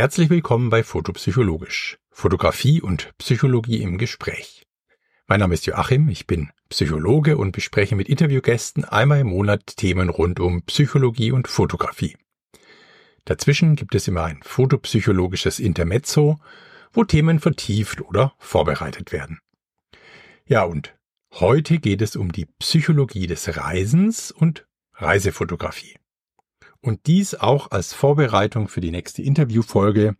Herzlich willkommen bei Fotopsychologisch. Fotografie und Psychologie im Gespräch. Mein Name ist Joachim, ich bin Psychologe und bespreche mit Interviewgästen einmal im Monat Themen rund um Psychologie und Fotografie. Dazwischen gibt es immer ein fotopsychologisches Intermezzo, wo Themen vertieft oder vorbereitet werden. Ja, und heute geht es um die Psychologie des Reisens und Reisefotografie und dies auch als Vorbereitung für die nächste Interviewfolge,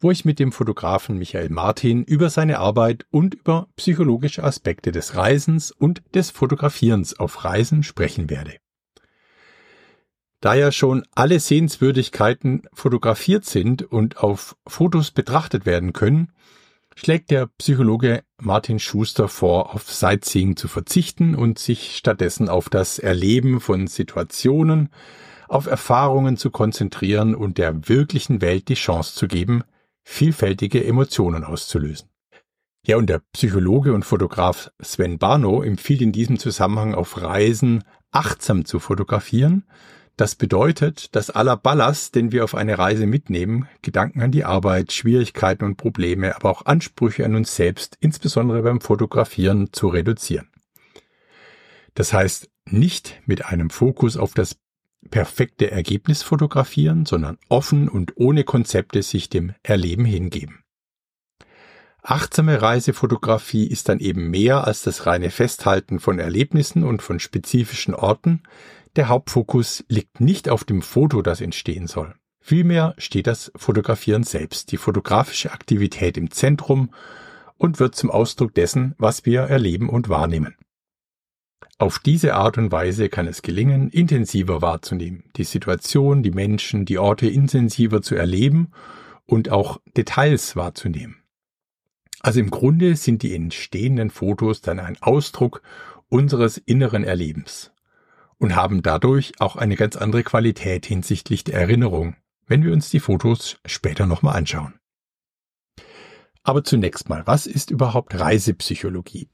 wo ich mit dem Fotografen Michael Martin über seine Arbeit und über psychologische Aspekte des Reisens und des Fotografierens auf Reisen sprechen werde. Da ja schon alle Sehenswürdigkeiten fotografiert sind und auf Fotos betrachtet werden können, schlägt der Psychologe Martin Schuster vor, auf Sightseeing zu verzichten und sich stattdessen auf das Erleben von Situationen, auf Erfahrungen zu konzentrieren und der wirklichen Welt die Chance zu geben, vielfältige Emotionen auszulösen. Ja, und der Psychologe und Fotograf Sven Barno empfiehlt in diesem Zusammenhang auf Reisen achtsam zu fotografieren. Das bedeutet, dass aller Ballast, den wir auf eine Reise mitnehmen, Gedanken an die Arbeit, Schwierigkeiten und Probleme, aber auch Ansprüche an uns selbst, insbesondere beim Fotografieren, zu reduzieren. Das heißt, nicht mit einem Fokus auf das perfekte Ergebnis fotografieren, sondern offen und ohne Konzepte sich dem Erleben hingeben. Achtsame Reisefotografie ist dann eben mehr als das reine Festhalten von Erlebnissen und von spezifischen Orten. Der Hauptfokus liegt nicht auf dem Foto, das entstehen soll. Vielmehr steht das Fotografieren selbst, die fotografische Aktivität im Zentrum und wird zum Ausdruck dessen, was wir erleben und wahrnehmen. Auf diese Art und Weise kann es gelingen, intensiver wahrzunehmen, die Situation, die Menschen, die Orte intensiver zu erleben und auch Details wahrzunehmen. Also im Grunde sind die entstehenden Fotos dann ein Ausdruck unseres inneren Erlebens und haben dadurch auch eine ganz andere Qualität hinsichtlich der Erinnerung, wenn wir uns die Fotos später nochmal anschauen. Aber zunächst mal, was ist überhaupt Reisepsychologie?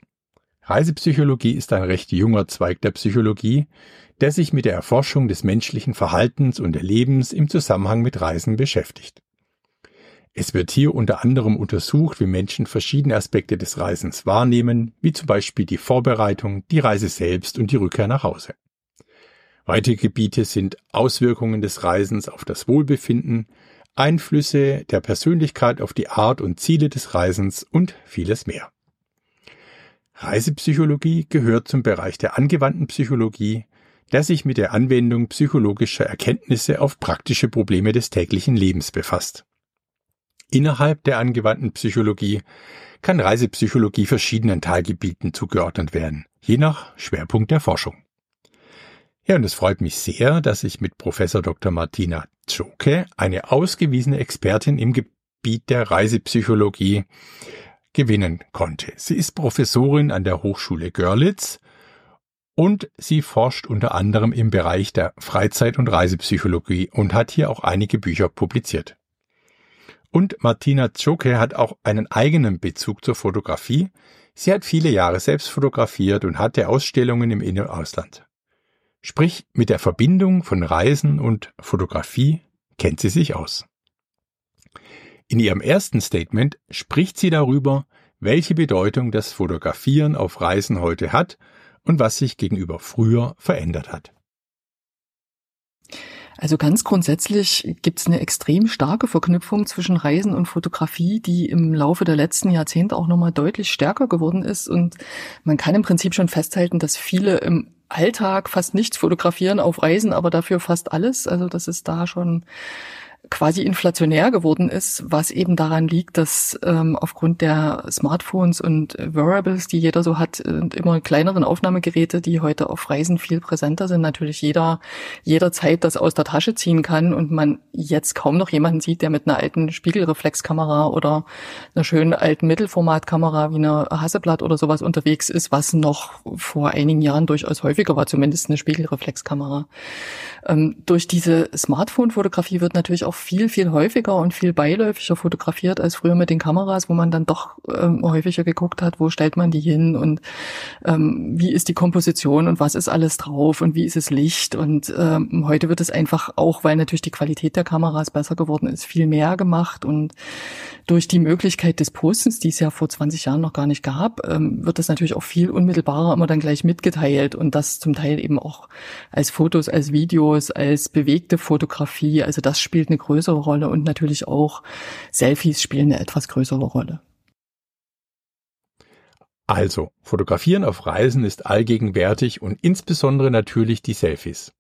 Reisepsychologie ist ein recht junger Zweig der Psychologie, der sich mit der Erforschung des menschlichen Verhaltens und Erlebens im Zusammenhang mit Reisen beschäftigt. Es wird hier unter anderem untersucht, wie Menschen verschiedene Aspekte des Reisens wahrnehmen, wie zum Beispiel die Vorbereitung, die Reise selbst und die Rückkehr nach Hause. Weitere Gebiete sind Auswirkungen des Reisens auf das Wohlbefinden, Einflüsse der Persönlichkeit auf die Art und Ziele des Reisens und vieles mehr. Reisepsychologie gehört zum Bereich der angewandten Psychologie, der sich mit der Anwendung psychologischer Erkenntnisse auf praktische Probleme des täglichen Lebens befasst. Innerhalb der angewandten Psychologie kann Reisepsychologie verschiedenen Teilgebieten zugeordnet werden, je nach Schwerpunkt der Forschung. Ja, und es freut mich sehr, dass ich mit Professor Dr. Martina Zoke, eine ausgewiesene Expertin im Gebiet der Reisepsychologie, gewinnen konnte. Sie ist Professorin an der Hochschule Görlitz und sie forscht unter anderem im Bereich der Freizeit- und Reisepsychologie und hat hier auch einige Bücher publiziert. Und Martina Zoke hat auch einen eigenen Bezug zur Fotografie. Sie hat viele Jahre selbst fotografiert und hatte Ausstellungen im In- und Ausland. Sprich, mit der Verbindung von Reisen und Fotografie kennt sie sich aus. In ihrem ersten Statement spricht sie darüber, welche Bedeutung das Fotografieren auf Reisen heute hat und was sich gegenüber früher verändert hat. Also ganz grundsätzlich gibt es eine extrem starke Verknüpfung zwischen Reisen und Fotografie, die im Laufe der letzten Jahrzehnte auch nochmal deutlich stärker geworden ist. Und man kann im Prinzip schon festhalten, dass viele im Alltag fast nichts fotografieren auf Reisen, aber dafür fast alles. Also das ist da schon quasi inflationär geworden ist, was eben daran liegt, dass ähm, aufgrund der Smartphones und Wearables, die jeder so hat, und immer kleineren Aufnahmegeräte, die heute auf Reisen viel präsenter sind, natürlich jeder jederzeit das aus der Tasche ziehen kann und man jetzt kaum noch jemanden sieht, der mit einer alten Spiegelreflexkamera oder einer schönen alten Mittelformatkamera wie einer Hasselblatt oder sowas unterwegs ist, was noch vor einigen Jahren durchaus häufiger war, zumindest eine Spiegelreflexkamera. Ähm, durch diese Smartphone-Fotografie wird natürlich auch viel, viel häufiger und viel beiläufiger fotografiert als früher mit den Kameras, wo man dann doch ähm, häufiger geguckt hat, wo stellt man die hin und ähm, wie ist die Komposition und was ist alles drauf und wie ist es Licht. Und ähm, heute wird es einfach auch, weil natürlich die Qualität der Kameras besser geworden ist, viel mehr gemacht. Und durch die Möglichkeit des Postens, die es ja vor 20 Jahren noch gar nicht gab, ähm, wird das natürlich auch viel unmittelbarer immer dann gleich mitgeteilt und das zum Teil eben auch als Fotos, als Videos, als bewegte Fotografie. Also das spielt eine größere Rolle und natürlich auch Selfies spielen eine etwas größere Rolle. Also, fotografieren auf Reisen ist allgegenwärtig und insbesondere natürlich die Selfies.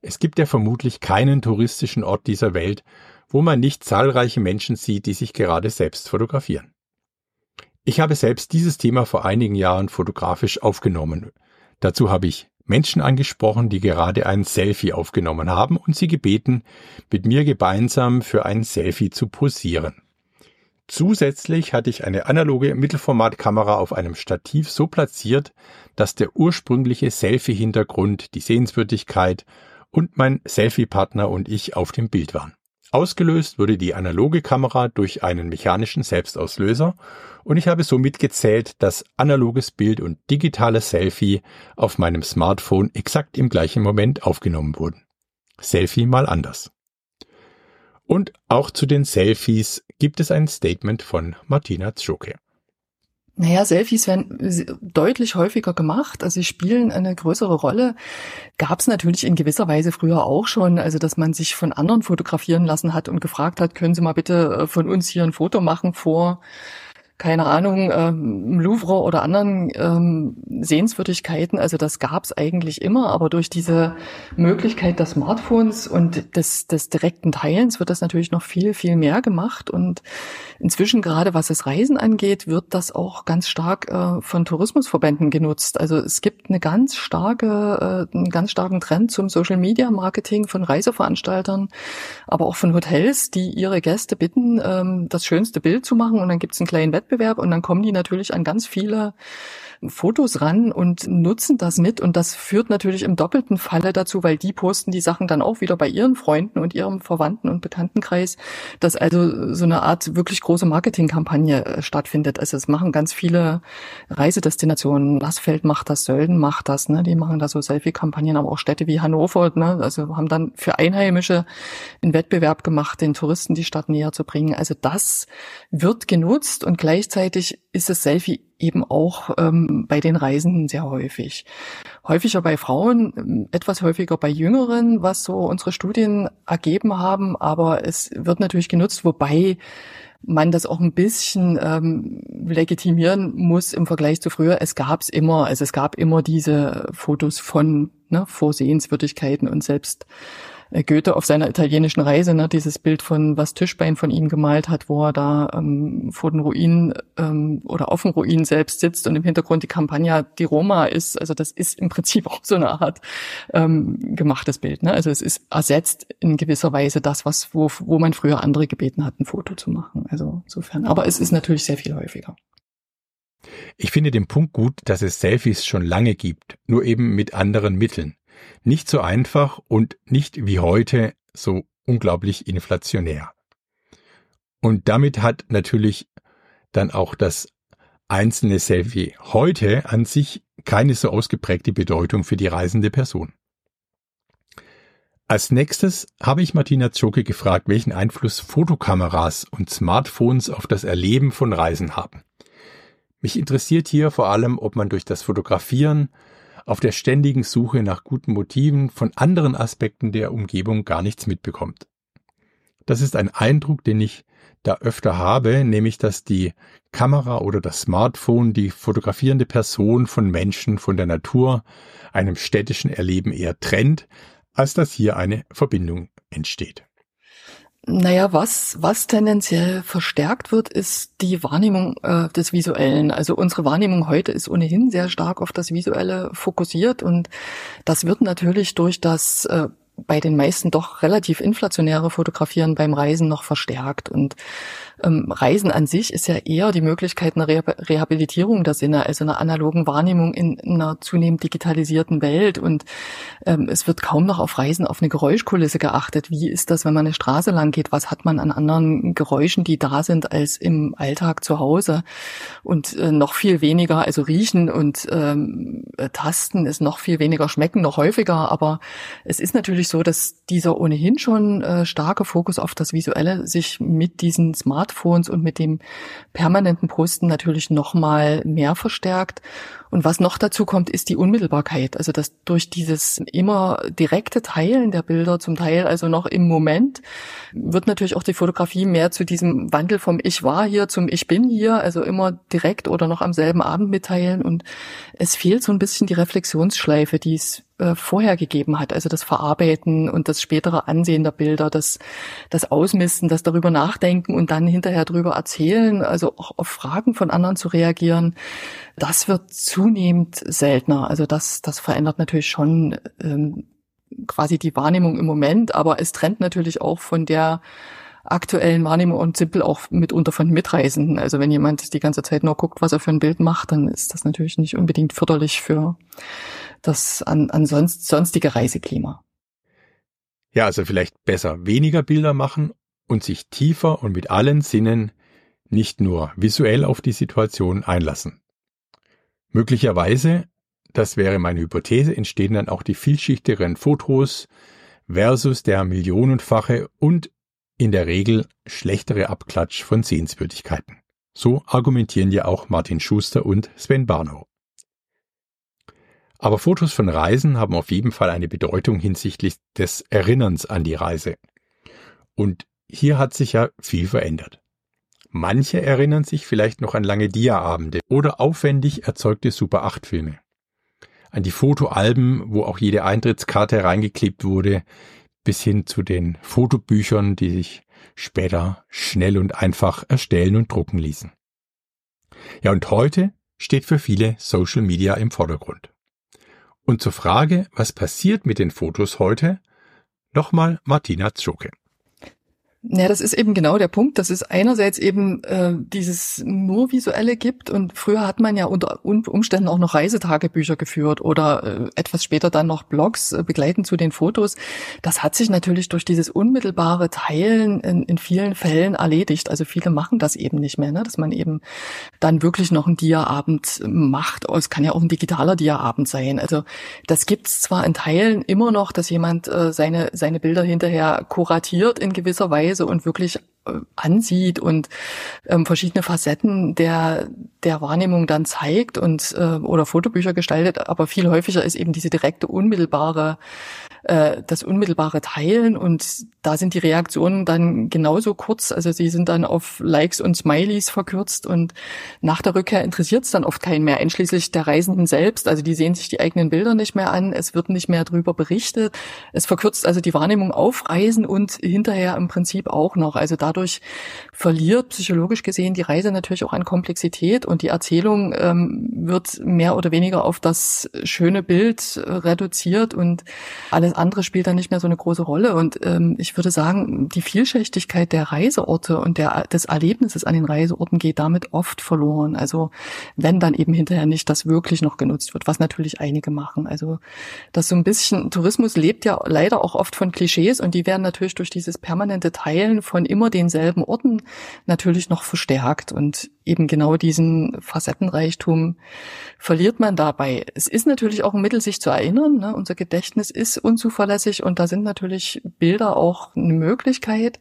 Es gibt ja vermutlich keinen touristischen Ort dieser Welt, wo man nicht zahlreiche Menschen sieht, die sich gerade selbst fotografieren. Ich habe selbst dieses Thema vor einigen Jahren fotografisch aufgenommen. Dazu habe ich Menschen angesprochen, die gerade ein Selfie aufgenommen haben und sie gebeten, mit mir gemeinsam für ein Selfie zu posieren. Zusätzlich hatte ich eine analoge Mittelformatkamera auf einem Stativ so platziert, dass der ursprüngliche Selfie-Hintergrund, die Sehenswürdigkeit und mein Selfie-Partner und ich auf dem Bild waren. Ausgelöst wurde die analoge Kamera durch einen mechanischen Selbstauslöser und ich habe somit gezählt, dass analoges Bild und digitales Selfie auf meinem Smartphone exakt im gleichen Moment aufgenommen wurden. Selfie mal anders. Und auch zu den Selfies gibt es ein Statement von Martina Zschoke. Naja, Selfies werden deutlich häufiger gemacht, also sie spielen eine größere Rolle. Gab es natürlich in gewisser Weise früher auch schon, also dass man sich von anderen fotografieren lassen hat und gefragt hat, können Sie mal bitte äh, von uns hier ein Foto machen vor keine Ahnung, ähm, Louvre oder anderen ähm, Sehenswürdigkeiten. Also das gab es eigentlich immer, aber durch diese Möglichkeit des Smartphones und des, des direkten Teilens wird das natürlich noch viel, viel mehr gemacht. Und inzwischen, gerade was das Reisen angeht, wird das auch ganz stark äh, von Tourismusverbänden genutzt. Also es gibt eine ganz starke, äh, einen ganz starken Trend zum Social Media Marketing von Reiseveranstaltern, aber auch von Hotels, die ihre Gäste bitten, ähm, das schönste Bild zu machen und dann gibt es einen kleinen Wettbewerb Wettbewerb und dann kommen die natürlich an ganz viele Fotos ran und nutzen das mit. Und das führt natürlich im doppelten Falle dazu, weil die posten die Sachen dann auch wieder bei ihren Freunden und ihrem Verwandten und Bekanntenkreis, dass also so eine Art wirklich große Marketingkampagne äh, stattfindet. Also es machen ganz viele Reisedestinationen. Nassfeld macht das, Sölden macht das, ne? Die machen da so Selfie-Kampagnen, aber auch Städte wie Hannover, ne? Also haben dann für Einheimische einen Wettbewerb gemacht, den Touristen die Stadt näher zu bringen. Also das wird genutzt und gleichzeitig ist das Selfie eben auch ähm, bei den Reisenden sehr häufig. Häufiger bei Frauen, etwas häufiger bei Jüngeren, was so unsere Studien ergeben haben, aber es wird natürlich genutzt, wobei man das auch ein bisschen ähm, legitimieren muss im Vergleich zu früher. Es gab es immer, also es gab immer diese Fotos von ne, Vorsehenswürdigkeiten und selbst Goethe auf seiner italienischen Reise, ne, dieses Bild von was Tischbein von ihm gemalt hat, wo er da ähm, vor den Ruinen ähm, oder auf den Ruinen selbst sitzt und im Hintergrund die Campagna di Roma ist. Also das ist im Prinzip auch so eine Art ähm, gemachtes Bild. Ne? Also es ist ersetzt in gewisser Weise das, was wo, wo man früher andere gebeten hat, ein Foto zu machen. Also insofern. Aber es ist natürlich sehr viel häufiger. Ich finde den Punkt gut, dass es Selfies schon lange gibt, nur eben mit anderen Mitteln. Nicht so einfach und nicht wie heute so unglaublich inflationär. Und damit hat natürlich dann auch das einzelne Selfie heute an sich keine so ausgeprägte Bedeutung für die reisende Person. Als nächstes habe ich Martina Zoke gefragt, welchen Einfluss Fotokameras und Smartphones auf das Erleben von Reisen haben. Mich interessiert hier vor allem, ob man durch das Fotografieren auf der ständigen Suche nach guten Motiven von anderen Aspekten der Umgebung gar nichts mitbekommt. Das ist ein Eindruck, den ich da öfter habe, nämlich dass die Kamera oder das Smartphone die fotografierende Person von Menschen, von der Natur, einem städtischen Erleben eher trennt, als dass hier eine Verbindung entsteht. Naja, was, was tendenziell verstärkt wird, ist die Wahrnehmung äh, des Visuellen. Also unsere Wahrnehmung heute ist ohnehin sehr stark auf das Visuelle fokussiert und das wird natürlich durch das äh, bei den meisten doch relativ inflationäre Fotografieren beim Reisen noch verstärkt. Und Ähm, Reisen an sich ist ja eher die Möglichkeit einer Rehabilitierung der Sinne, also einer analogen Wahrnehmung in einer zunehmend digitalisierten Welt. Und ähm, es wird kaum noch auf Reisen auf eine Geräuschkulisse geachtet. Wie ist das, wenn man eine Straße lang geht? Was hat man an anderen Geräuschen, die da sind, als im Alltag zu Hause? Und äh, noch viel weniger, also riechen und ähm, äh, tasten ist noch viel weniger, schmecken noch häufiger. Aber es ist natürlich so, dass dieser ohnehin schon äh, starke Fokus auf das Visuelle sich mit diesen Smartphones und mit dem permanenten Posten natürlich noch mal mehr verstärkt. Und was noch dazu kommt, ist die Unmittelbarkeit. Also dass durch dieses immer direkte Teilen der Bilder, zum Teil also noch im Moment, wird natürlich auch die Fotografie mehr zu diesem Wandel vom Ich war hier zum Ich bin hier, also immer direkt oder noch am selben Abend mitteilen. Und es fehlt so ein bisschen die Reflexionsschleife, die es äh, vorher gegeben hat. Also das Verarbeiten und das spätere Ansehen der Bilder, das, das Ausmisten, das darüber nachdenken und dann hinterher darüber erzählen, also auch auf Fragen von anderen zu reagieren. Das wird zunehmend seltener. Also das, das verändert natürlich schon ähm, quasi die Wahrnehmung im Moment, aber es trennt natürlich auch von der aktuellen Wahrnehmung und simpel auch mitunter von Mitreisenden. Also wenn jemand die ganze Zeit nur guckt, was er für ein Bild macht, dann ist das natürlich nicht unbedingt förderlich für das an, ansonsten sonstige Reiseklima. Ja, also vielleicht besser weniger Bilder machen und sich tiefer und mit allen Sinnen nicht nur visuell auf die Situation einlassen. Möglicherweise, das wäre meine Hypothese, entstehen dann auch die vielschichtigeren Fotos versus der millionenfache und in der Regel schlechtere Abklatsch von Sehenswürdigkeiten. So argumentieren ja auch Martin Schuster und Sven Barnow. Aber Fotos von Reisen haben auf jeden Fall eine Bedeutung hinsichtlich des Erinnerns an die Reise. Und hier hat sich ja viel verändert. Manche erinnern sich vielleicht noch an lange Dia-Abende oder aufwendig erzeugte Super 8 Filme. An die Fotoalben, wo auch jede Eintrittskarte reingeklebt wurde, bis hin zu den Fotobüchern, die sich später schnell und einfach erstellen und drucken ließen. Ja, und heute steht für viele Social Media im Vordergrund. Und zur Frage, was passiert mit den Fotos heute, nochmal Martina Zoke. Ja, das ist eben genau der Punkt, dass es einerseits eben äh, dieses nur visuelle gibt und früher hat man ja unter Umständen auch noch Reisetagebücher geführt oder äh, etwas später dann noch Blogs äh, begleitend zu den Fotos. Das hat sich natürlich durch dieses unmittelbare Teilen in, in vielen Fällen erledigt. Also viele machen das eben nicht mehr, ne? dass man eben dann wirklich noch einen Dia-Abend macht. Oh, es kann ja auch ein digitaler Dia-Abend sein. Also das gibt's zwar in Teilen immer noch, dass jemand äh, seine seine Bilder hinterher kuratiert in gewisser Weise Weise und wirklich äh, ansieht und ähm, verschiedene Facetten der der Wahrnehmung dann zeigt und äh, oder Fotobücher gestaltet, aber viel häufiger ist eben diese direkte unmittelbare äh, das unmittelbare Teilen. Und da sind die Reaktionen dann genauso kurz, also sie sind dann auf Likes und Smileys verkürzt. Und nach der Rückkehr interessiert es dann oft keinen mehr, einschließlich der Reisenden selbst, also die sehen sich die eigenen Bilder nicht mehr an, es wird nicht mehr drüber berichtet, es verkürzt also die Wahrnehmung auf Reisen und hinterher im Prinzip auch noch, also dadurch verliert psychologisch gesehen die Reise natürlich auch an Komplexität. Und die Erzählung ähm, wird mehr oder weniger auf das schöne Bild äh, reduziert. Und alles andere spielt dann nicht mehr so eine große Rolle. Und ähm, ich würde sagen, die Vielschichtigkeit der Reiseorte und der, des Erlebnisses an den Reiseorten geht damit oft verloren. Also wenn dann eben hinterher nicht das wirklich noch genutzt wird, was natürlich einige machen. Also das so ein bisschen, Tourismus lebt ja leider auch oft von Klischees und die werden natürlich durch dieses permanente Teilen von immer denselben Orten natürlich noch verstärkt. Und eben genau diesen Facettenreichtum verliert man dabei. Es ist natürlich auch ein Mittel, sich zu erinnern. Ne? Unser Gedächtnis ist unzuverlässig und da sind natürlich Bilder auch eine Möglichkeit.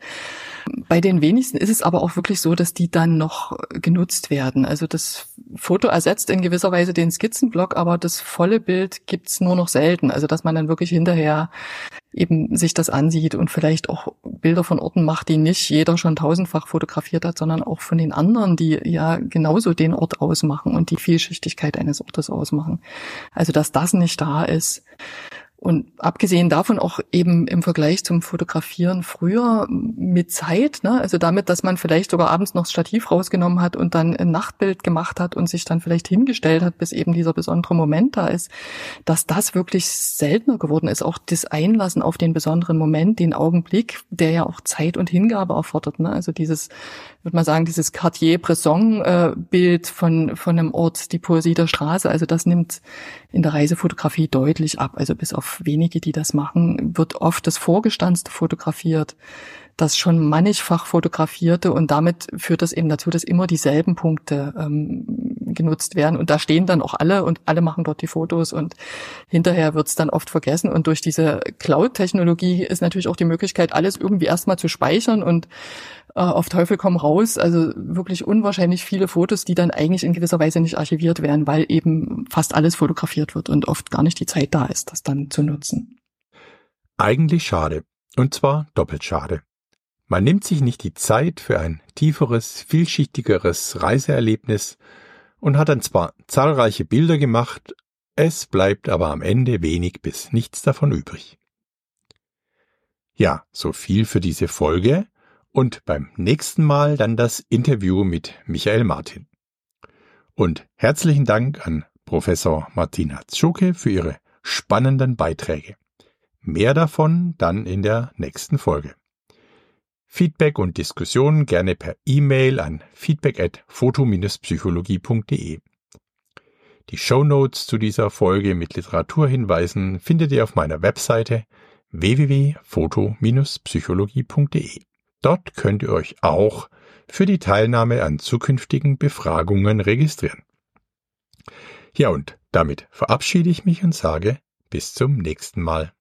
Bei den wenigsten ist es aber auch wirklich so, dass die dann noch genutzt werden. Also das Foto ersetzt in gewisser Weise den Skizzenblock, aber das volle Bild gibt's nur noch selten. Also dass man dann wirklich hinterher eben sich das ansieht und vielleicht auch Bilder von Orten macht, die nicht jeder schon tausendfach fotografiert hat, sondern auch von den anderen, die ja genauso den Ort ausmachen und die Vielschichtigkeit eines Ortes ausmachen. Also dass das nicht da ist. Und abgesehen davon auch eben im Vergleich zum Fotografieren früher mit Zeit, ne? also damit, dass man vielleicht sogar abends noch das Stativ rausgenommen hat und dann ein Nachtbild gemacht hat und sich dann vielleicht hingestellt hat, bis eben dieser besondere Moment da ist, dass das wirklich seltener geworden ist. Auch das Einlassen auf den besonderen Moment, den Augenblick, der ja auch Zeit und Hingabe erfordert. Ne? Also dieses, würde man sagen, dieses Cartier-Bresson-Bild von, von einem Ort, die Poesie der Straße, also das nimmt in der Reisefotografie deutlich ab. Also bis auf wenige, die das machen, wird oft das Vorgestanzte fotografiert, das schon mannigfach fotografierte und damit führt das eben dazu, dass immer dieselben Punkte ähm, genutzt werden und da stehen dann auch alle und alle machen dort die Fotos und hinterher wird es dann oft vergessen und durch diese Cloud-Technologie ist natürlich auch die Möglichkeit, alles irgendwie erstmal zu speichern und äh, auf Teufel komm raus, also wirklich unwahrscheinlich viele Fotos, die dann eigentlich in gewisser Weise nicht archiviert werden, weil eben fast alles fotografiert wird und oft gar nicht die Zeit da ist, das dann zu nutzen. Eigentlich schade. Und zwar doppelt schade. Man nimmt sich nicht die Zeit für ein tieferes, vielschichtigeres Reiseerlebnis und hat dann zwar zahlreiche Bilder gemacht, es bleibt aber am Ende wenig bis nichts davon übrig. Ja, so viel für diese Folge und beim nächsten Mal dann das Interview mit Michael Martin. Und herzlichen Dank an Professor Martina Zschuke für ihre spannenden Beiträge. Mehr davon dann in der nächsten Folge. Feedback und Diskussionen gerne per E-Mail an feedback at foto-psychologie.de. Die Show Notes zu dieser Folge mit Literaturhinweisen findet ihr auf meiner Webseite www.foto-psychologie.de. Dort könnt ihr euch auch für die Teilnahme an zukünftigen Befragungen registrieren. Ja, und damit verabschiede ich mich und sage bis zum nächsten Mal.